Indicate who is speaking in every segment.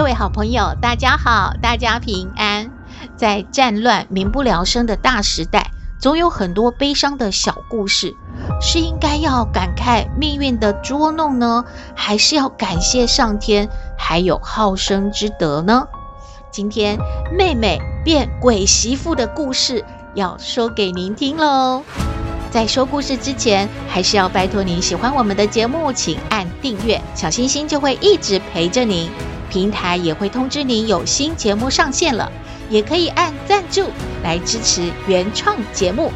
Speaker 1: 各位好朋友，大家好，大家平安。在战乱、民不聊生的大时代，总有很多悲伤的小故事。是应该要感慨命运的捉弄呢，还是要感谢上天还有好生之德呢？今天妹妹变鬼媳妇的故事要说给您听喽。在说故事之前，还是要拜托您喜欢我们的节目，请按订阅，小星星就会一直陪着您。平台也会通知您有新节目上线了，也可以按赞助来支持原创节目。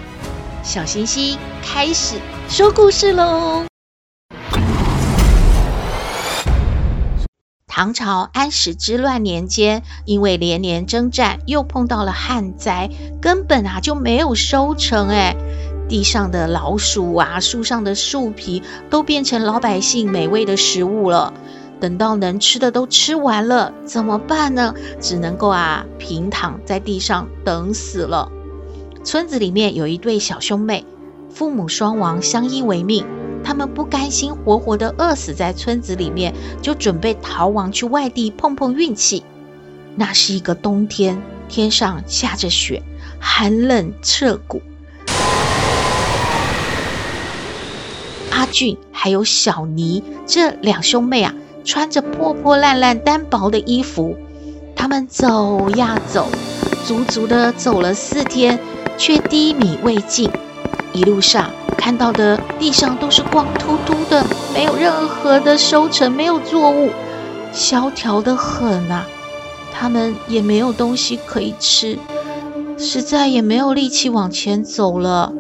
Speaker 1: 小星星开始说故事喽。唐朝安史之乱年间，因为连年征战，又碰到了旱灾，根本啊就没有收成哎。地上的老鼠啊，树上的树皮，都变成老百姓美味的食物了。等到能吃的都吃完了，怎么办呢？只能够啊，平躺在地上等死了。村子里面有一对小兄妹，父母双亡，相依为命。他们不甘心活活的饿死在村子里面，就准备逃亡去外地碰碰运气。那是一个冬天，天上下着雪，寒冷彻骨。阿俊还有小妮这两兄妹啊。穿着破破烂烂、单薄的衣服，他们走呀走，足足的走了四天，却低米未进。一路上看到的地上都是光秃秃的，没有任何的收成，没有作物，萧条的很啊。他们也没有东西可以吃，实在也没有力气往前走了。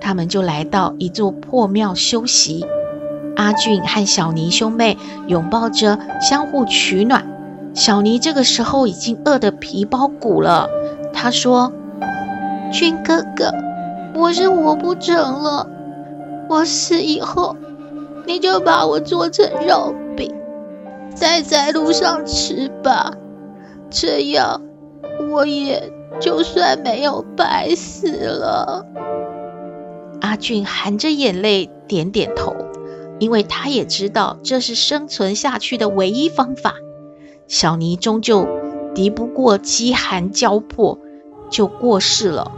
Speaker 1: 他们就来到一座破庙休息。阿俊和小妮兄妹拥抱着，相互取暖。小妮这个时候已经饿得皮包骨了。她说：“俊哥哥，我是活不成了。我死以后，你就把我做成肉饼，再在路上吃吧。这样，我也就算没有白死了。”阿俊含着眼泪点点头。因为他也知道这是生存下去的唯一方法。小尼终究敌不过饥寒交迫，就过世了。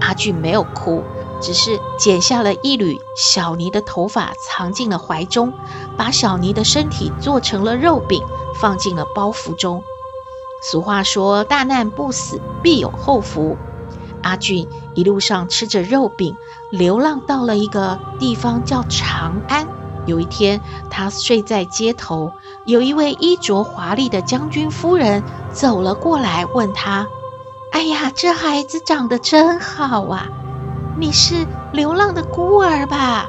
Speaker 1: 阿俊没有哭，只是剪下了一缕小尼的头发，藏进了怀中，把小尼的身体做成了肉饼，放进了包袱中。俗话说：“大难不死，必有后福。”阿俊一路上吃着肉饼，流浪到了一个地方，叫长安。有一天，他睡在街头，有一位衣着华丽的将军夫人走了过来，问他：“哎呀，这孩子长得真好啊！你是流浪的孤儿吧？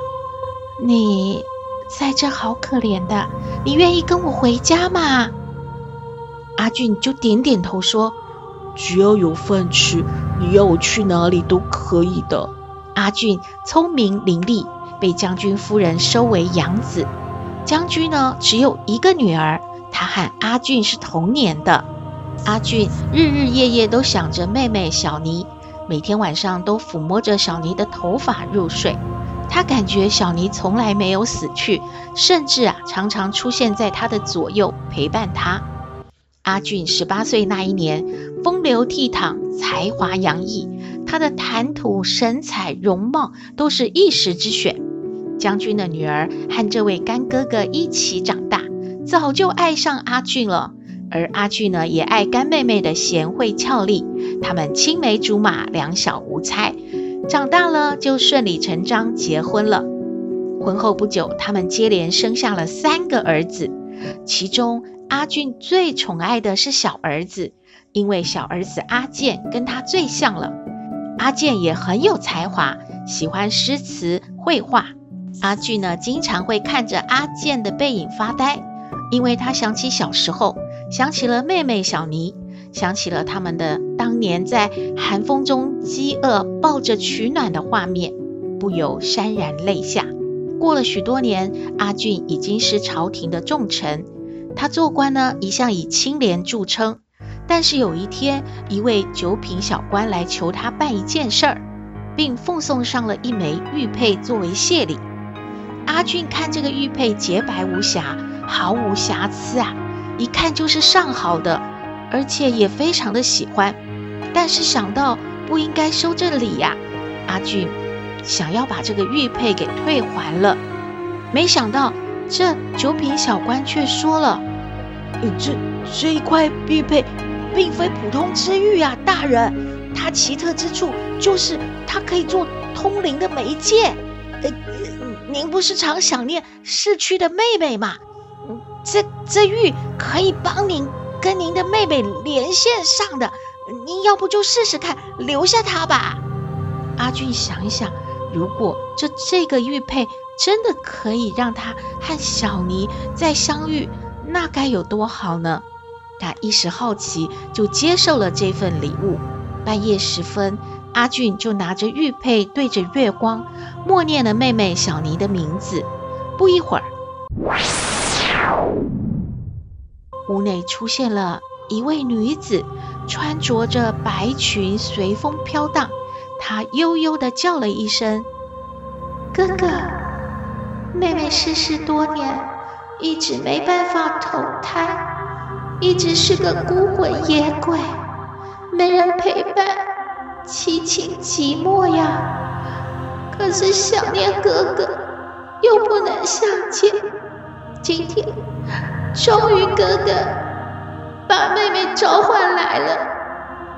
Speaker 1: 你在这好可怜的，你愿意跟我回家吗？”阿俊就点点头说：“只要有饭吃，你要我去哪里都可以的。”阿俊聪明伶俐。被将军夫人收为养子。将军呢，只有一个女儿，她和阿俊是同年的。阿俊日日夜夜都想着妹妹小妮，每天晚上都抚摸着小妮的头发入睡。他感觉小妮从来没有死去，甚至啊，常常出现在他的左右陪伴他。阿俊十八岁那一年，风流倜傥，才华洋溢，他的谈吐、神采、容貌都是一时之选。将军的女儿和这位干哥哥一起长大，早就爱上阿俊了。而阿俊呢，也爱干妹妹的贤惠俏丽。他们青梅竹马，两小无猜。长大了就顺理成章结婚了。婚后不久，他们接连生下了三个儿子。其中阿俊最宠爱的是小儿子，因为小儿子阿健跟他最像了。阿健也很有才华，喜欢诗词绘画。阿俊呢，经常会看着阿健的背影发呆，因为他想起小时候，想起了妹妹小妮，想起了他们的当年在寒风中饥饿抱着取暖的画面，不由潸然泪下。过了许多年，阿俊已经是朝廷的重臣，他做官呢，一向以清廉著称。但是有一天，一位九品小官来求他办一件事儿，并奉送上了一枚玉佩作为谢礼。阿俊看这个玉佩洁白无瑕，毫无瑕疵啊，一看就是上好的，而且也非常的喜欢。但是想到不应该收这礼呀，阿俊想要把这个玉佩给退还了。没想到这九品小官却说了：“，这这一块玉佩。”并非普通之玉啊，大人，它奇特之处就是它可以做通灵的媒介。呃，您不是常想念逝去的妹妹吗？这这玉可以帮您跟您的妹妹连线上的。您要不就试试看，留下它吧。阿俊想一想，如果这这个玉佩真的可以让他和小妮再相遇，那该有多好呢？他一时好奇，就接受了这份礼物。半夜时分，阿俊就拿着玉佩，对着月光，默念了妹妹小妮的名字。不一会儿，屋内出现了一位女子，穿着着白裙，随风飘荡。她悠悠地叫了一声：“哥哥。”妹妹逝世多年，一直没办法投胎。一直是个孤魂野鬼，没人陪伴，凄清寂寞呀。可是想念哥哥，又不能相见。今天终于哥哥把妹妹召唤来了，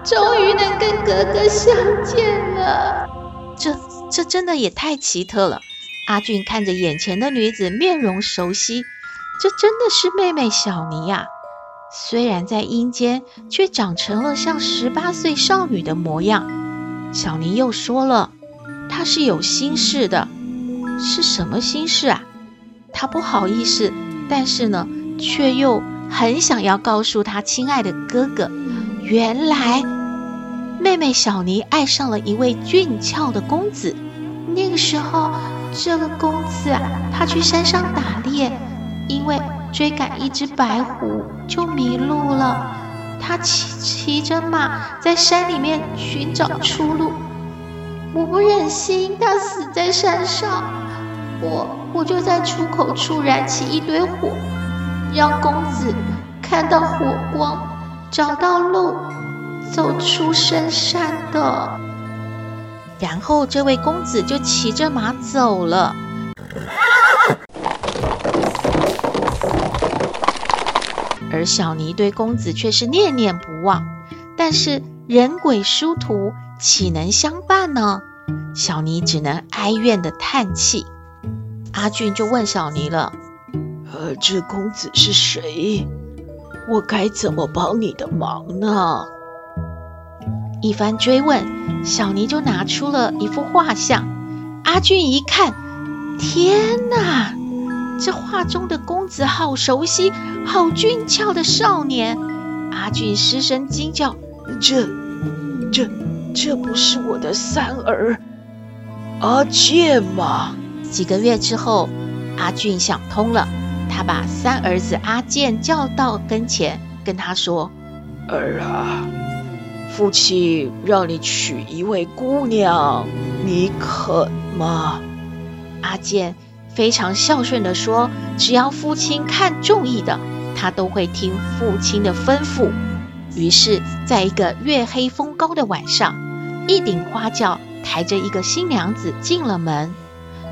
Speaker 1: 终于能跟哥哥相见了。这这真的也太奇特了。阿俊看着眼前的女子，面容熟悉，这真的是妹妹小妮呀。虽然在阴间，却长成了像十八岁少女的模样。小妮又说了，他是有心事的，是什么心事啊？他不好意思，但是呢，却又很想要告诉他亲爱的哥哥。原来，妹妹小妮爱上了一位俊俏的公子。那个时候，这个公子啊，他去山上打猎，因为。追赶一只白狐就迷路了，他骑骑着马在山里面寻找出路。我不忍心他死在山上，我我就在出口处燃起一堆火，让公子看到火光，找到路，走出深山的。然后这位公子就骑着马走了。而小尼对公子却是念念不忘，但是人鬼殊途，岂能相伴呢？小尼只能哀怨地叹气。阿俊就问小尼了：“呃，这公子是谁？我该怎么帮你的忙呢？”一番追问，小尼就拿出了一幅画像。阿俊一看，天哪！这画中的公子好熟悉，好俊俏的少年。阿俊失声惊叫：“这、这、这不是我的三儿阿健吗？”几个月之后，阿俊想通了，他把三儿子阿健叫到跟前，跟他说：“儿啊，父亲让你娶一位姑娘，你肯吗？”阿健。非常孝顺地说：“只要父亲看中意的，他都会听父亲的吩咐。”于是，在一个月黑风高的晚上，一顶花轿抬着一个新娘子进了门。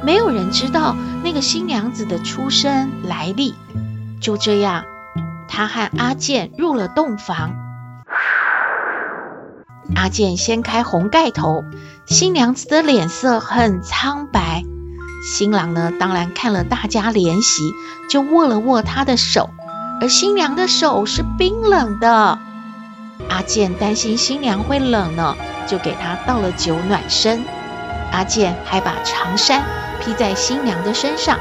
Speaker 1: 没有人知道那个新娘子的出身来历。就这样，他和阿健入了洞房。阿健掀开红盖头，新娘子的脸色很苍白。新郎呢，当然看了大家怜惜，就握了握她的手，而新娘的手是冰冷的。阿健担心新娘会冷呢，就给她倒了酒暖身。阿健还把长衫披在新娘的身上。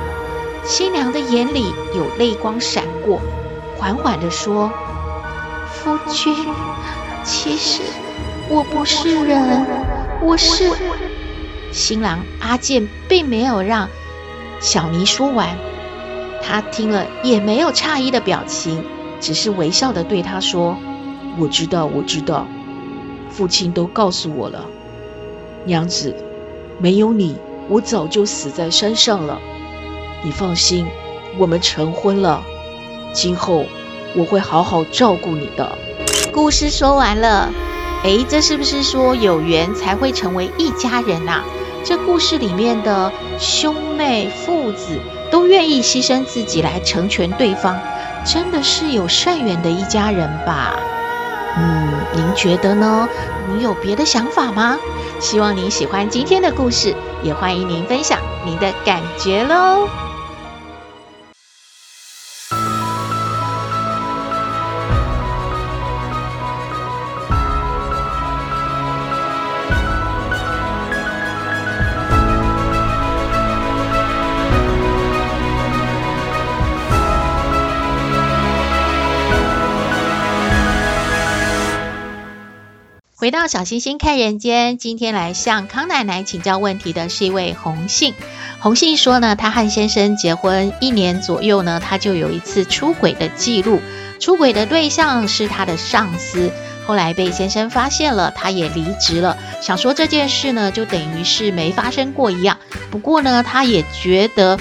Speaker 1: 新娘的眼里有泪光闪过，缓缓地说：“夫君，其实我不是人，我是……”新郎阿健并没有让小尼说完，他听了也没有诧异的表情，只是微笑地对他说：“我知道，我知道，父亲都告诉我了，娘子，没有你，我早就死在山上了。”你放心，我们成婚了，今后我会好好照顾你的。故事说完了，诶，这是不是说有缘才会成为一家人呐？这故事里面的兄妹父子都愿意牺牲自己来成全对方，真的是有善缘的一家人吧？嗯，您觉得呢？你有别的想法吗？希望您喜欢今天的故事，也欢迎您分享您的感觉喽。回到小星星看人间，今天来向康奶奶请教问题的是一位红杏。红杏说呢，她和先生结婚一年左右呢，她就有一次出轨的记录，出轨的对象是她的上司，后来被先生发现了，他也离职了，想说这件事呢就等于是没发生过一样。不过呢，他也觉得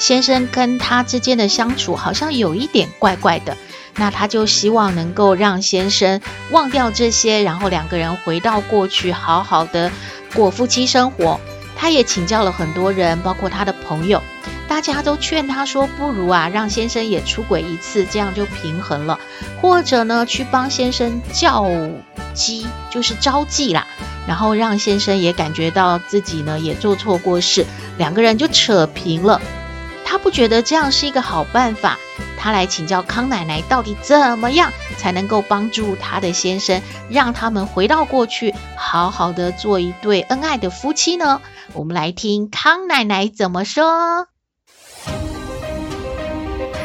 Speaker 1: 先生跟他之间的相处好像有一点怪怪的。那他就希望能够让先生忘掉这些，然后两个人回到过去，好好的过夫妻生活。他也请教了很多人，包括他的朋友，大家都劝他说，不如啊，让先生也出轨一次，这样就平衡了。或者呢，去帮先生叫鸡，就是招妓啦，然后让先生也感觉到自己呢也做错过事，两个人就扯平了。他不觉得这样是一个好办法。他来请教康奶奶，到底怎么样才能够帮助他的先生，让他们回到过去，好好的做一对恩爱的夫妻呢？我们来听康奶奶怎么说。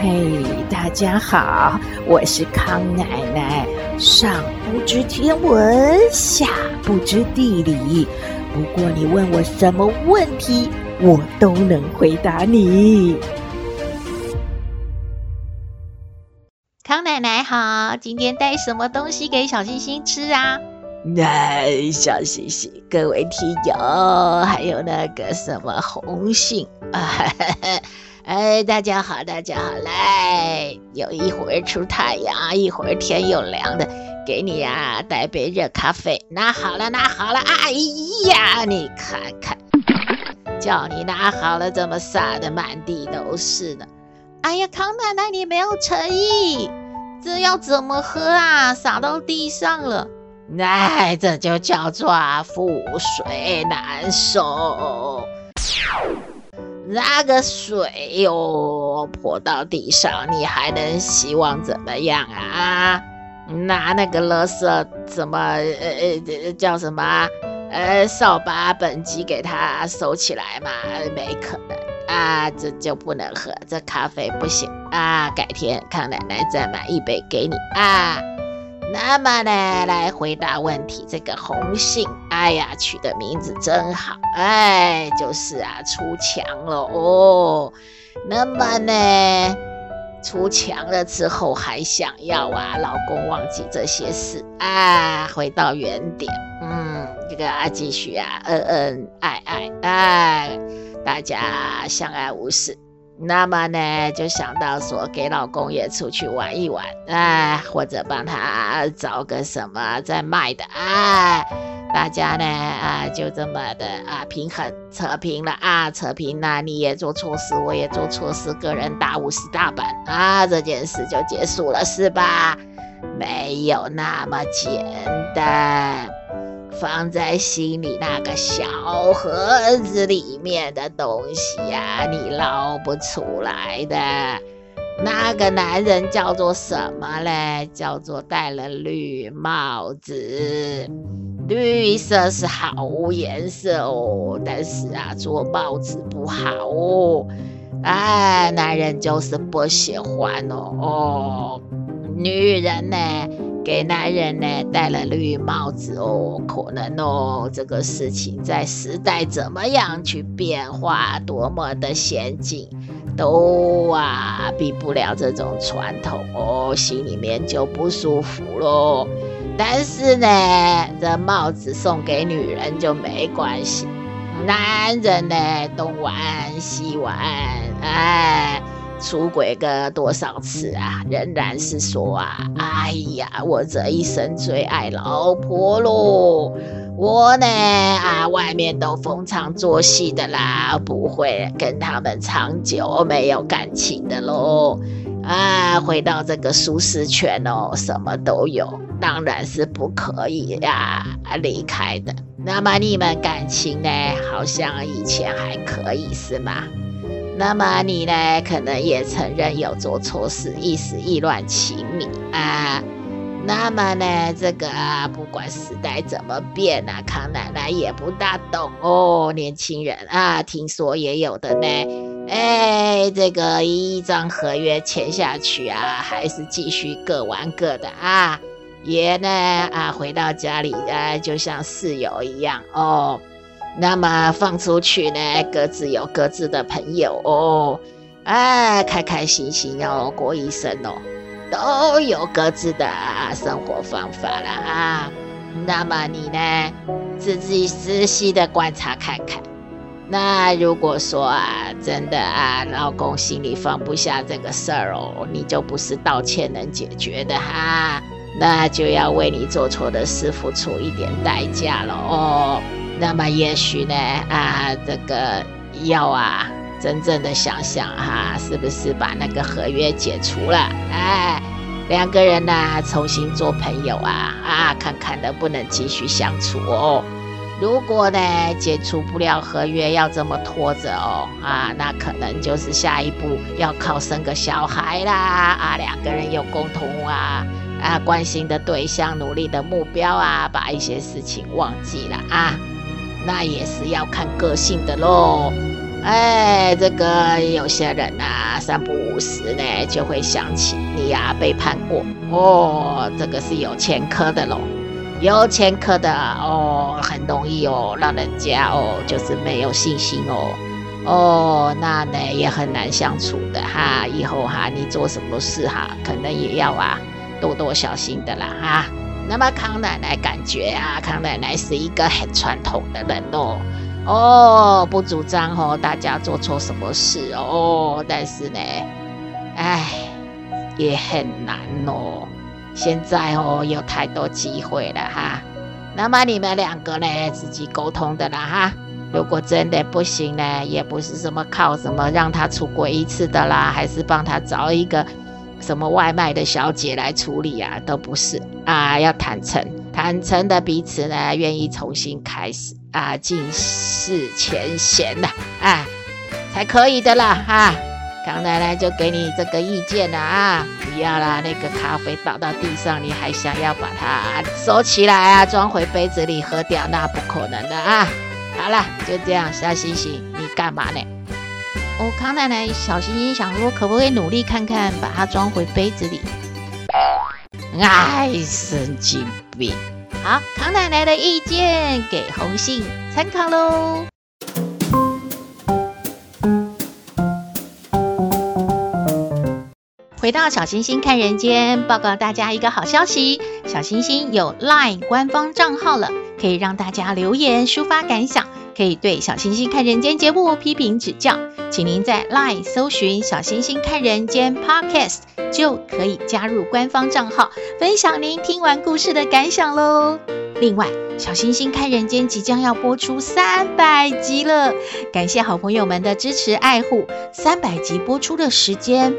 Speaker 2: 嘿，大家好，我是康奶奶。上不知天文，下不知地理，不过你问我什么问题，我都能回答你。
Speaker 1: 康奶奶好，今天带什么东西给小星星吃啊？
Speaker 3: 来，小星星，各位听友，还有那个什么红杏啊，哎，大家好，大家好，来，有一会儿出太阳，一会儿天又凉的，给你呀带杯热咖啡。拿好了，拿好了，哎呀，你看看，叫你拿好了，怎么洒的满地都是呢？哎呀，康奶奶，你没有诚意，这要怎么喝啊？洒到地上了，那，这就叫做覆水难收。那个水哟泼到地上，你还能希望怎么样啊？拿那个垃圾怎么呃呃叫什么呃扫把畚箕给它收起来嘛？没可能。啊，这就不能喝，这咖啡不行啊！改天康奶奶再买一杯给你啊。那么呢，来回答问题，这个红杏，哎呀，取的名字真好，哎，就是啊，出墙了哦。那么呢，出墙了之后还想要啊，老公忘记这些事啊，回到原点，嗯，这个啊，继续啊，恩恩爱爱，哎。大家相安无事，那么呢，就想到说给老公也出去玩一玩，哎，或者帮他找个什么在卖的，哎，大家呢啊就这么的啊平衡扯平了啊，扯平了，你也做错事，我也做错事，个人打五十大板啊，这件事就结束了，是吧？没有那么简单。放在心里那个小盒子里面的东西呀、你捞不出来的。
Speaker 1: 那个男人叫做什么嘞？叫做戴了绿帽子，绿色是好颜色哦，但是啊，做帽子不好哦。哎，男人就是不喜欢哦。哦，女人呢，给男人呢戴了绿帽子哦，可能哦，这个事情在时代怎么样去变化，多么的先进。都啊，比不了这种传统哦，心里面就不舒服喽。但是呢，这帽子送给女人就没关系，男人呢，东玩西玩，哎，出轨个多少次啊，仍然是说啊，哎呀，我这一生最爱老婆喽。我呢啊，外面都逢场作戏的啦，不会跟他们长久没有感情的喽。啊，回到这个舒适圈哦，什么都有，当然是不可以呀，离开的。那么你们感情呢，好像以前还可以是吗？那么你呢，可能也承认有做错事，一时意乱情迷啊。那么呢，这个啊，不管时代怎么变啊，康奶奶也不大懂哦。年轻人啊，听说也有的呢。哎，这个一张合约签下去啊，还是继续各玩各的啊。爷呢啊，回到家里啊，就像室友一样哦。那么放出去呢，各自有各自的朋友哦。哎，开开心心哦，过一生哦。都有各自的生活方法了啊，那么你呢，自己仔细的观察看看。那如果说啊，真的啊，老公心里放不下这个事儿哦，你就不是道歉能解决的哈，那就要为你做错的事付出一点代价了哦。那么也许呢，啊，这个要啊。真正的想想哈，是不是把那个合约解除了？哎，两个人呢，重新做朋友啊啊，看看能不能继续相处哦。如果呢，解除不了合约，要这么拖着哦啊，那可能就是下一步要靠生个小孩啦啊，两个人有共同啊啊关心的对象、努力的目标啊，把一些事情忘记了啊，那也是要看个性的喽。哎，这个有些人呐、啊，三不五时呢，就会想起你呀、啊，背叛过哦，这个是有前科的喽，有前科的哦，很容易哦，让人家哦，就是没有信心哦，哦，那呢也很难相处的哈，以后哈，你做什么事哈，可能也要啊，多多小心的啦哈。那么康奶奶感觉啊，康奶奶是一个很传统的人哦。哦，不主张哦，大家做错什么事哦，但是呢，哎，也很难哦。现在哦，有太多机会了哈。那么你们两个呢，自己沟通的啦哈。如果真的不行呢，也不是什么靠什么让他出轨一次的啦，还是帮他找一个什么外卖的小姐来处理啊，都不是啊。要坦诚，坦诚的彼此呢，愿意重新开始。啊，尽释前嫌呐，啊，才可以的啦，哈、啊。康奶奶就给你这个意见了啊，不要啦，那个咖啡倒到地上，你还想要把它收起来啊，装回杯子里喝掉，那不可能的啊。好了，就这样，小星星，你干嘛呢？
Speaker 4: 哦，康奶奶，小星星想说，可不可以努力看看，把它装回杯子里？
Speaker 1: 哎，神经病。
Speaker 4: 好，康奶奶的意见给红杏参考喽。回到小星星看人间，报告大家一个好消息：小星星有 LINE 官方账号了，可以让大家留言抒发感想，可以对小星星看人间节目批评指教。请您在 LINE 搜寻“小星星看人间 Podcast”，就可以加入官方账号，分享您听完故事的感想喽。另外，小星星看人间即将要播出三百集了，感谢好朋友们的支持爱护。三百集播出的时间，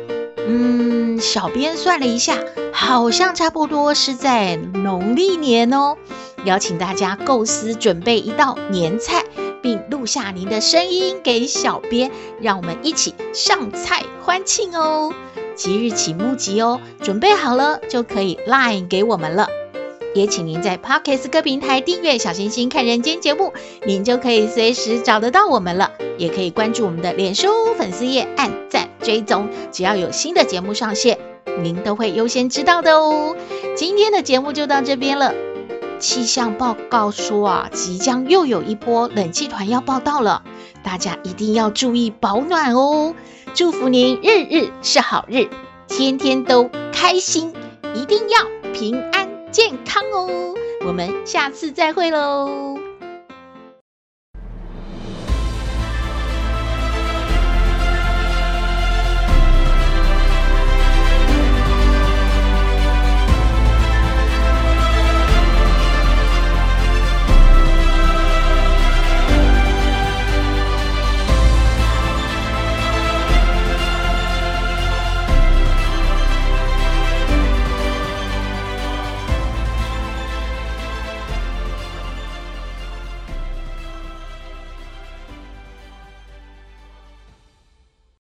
Speaker 4: 嗯，小编算了一下，好像差不多是在农历年哦。邀请大家构思准备一道年菜。并录下您的声音给小编，让我们一起上菜欢庆哦！
Speaker 1: 即日起募集哦，准备好了就可以 Line 给我们了。也请您在 Podcast 各平台订阅“小星星看人间”节目，您就可以随时找得到我们了。也可以关注我们的脸书粉丝页，按赞追踪，只要有新的节目上线，您都会优先知道的哦。今天的节目就到这边了。气象报告说啊，即将又有一波冷气团要报到了，大家一定要注意保暖哦。祝福您日日是好日，天天都开心，一定要平安健康哦！我们下次再会喽。